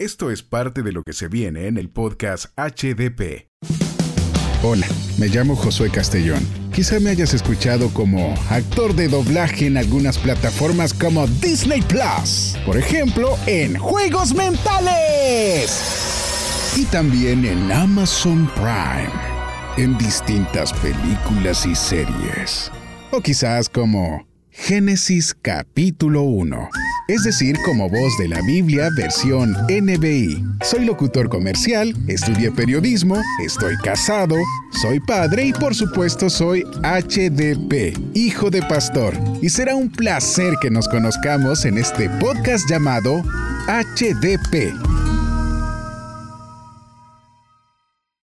Esto es parte de lo que se viene en el podcast HDP. Hola, me llamo Josué Castellón. Quizá me hayas escuchado como actor de doblaje en algunas plataformas como Disney Plus, por ejemplo, en Juegos Mentales. Y también en Amazon Prime, en distintas películas y series. O quizás como Génesis capítulo 1 es decir, como voz de la Biblia versión NBI. Soy locutor comercial, estudié periodismo, estoy casado, soy padre y por supuesto soy HDP, hijo de pastor. Y será un placer que nos conozcamos en este podcast llamado HDP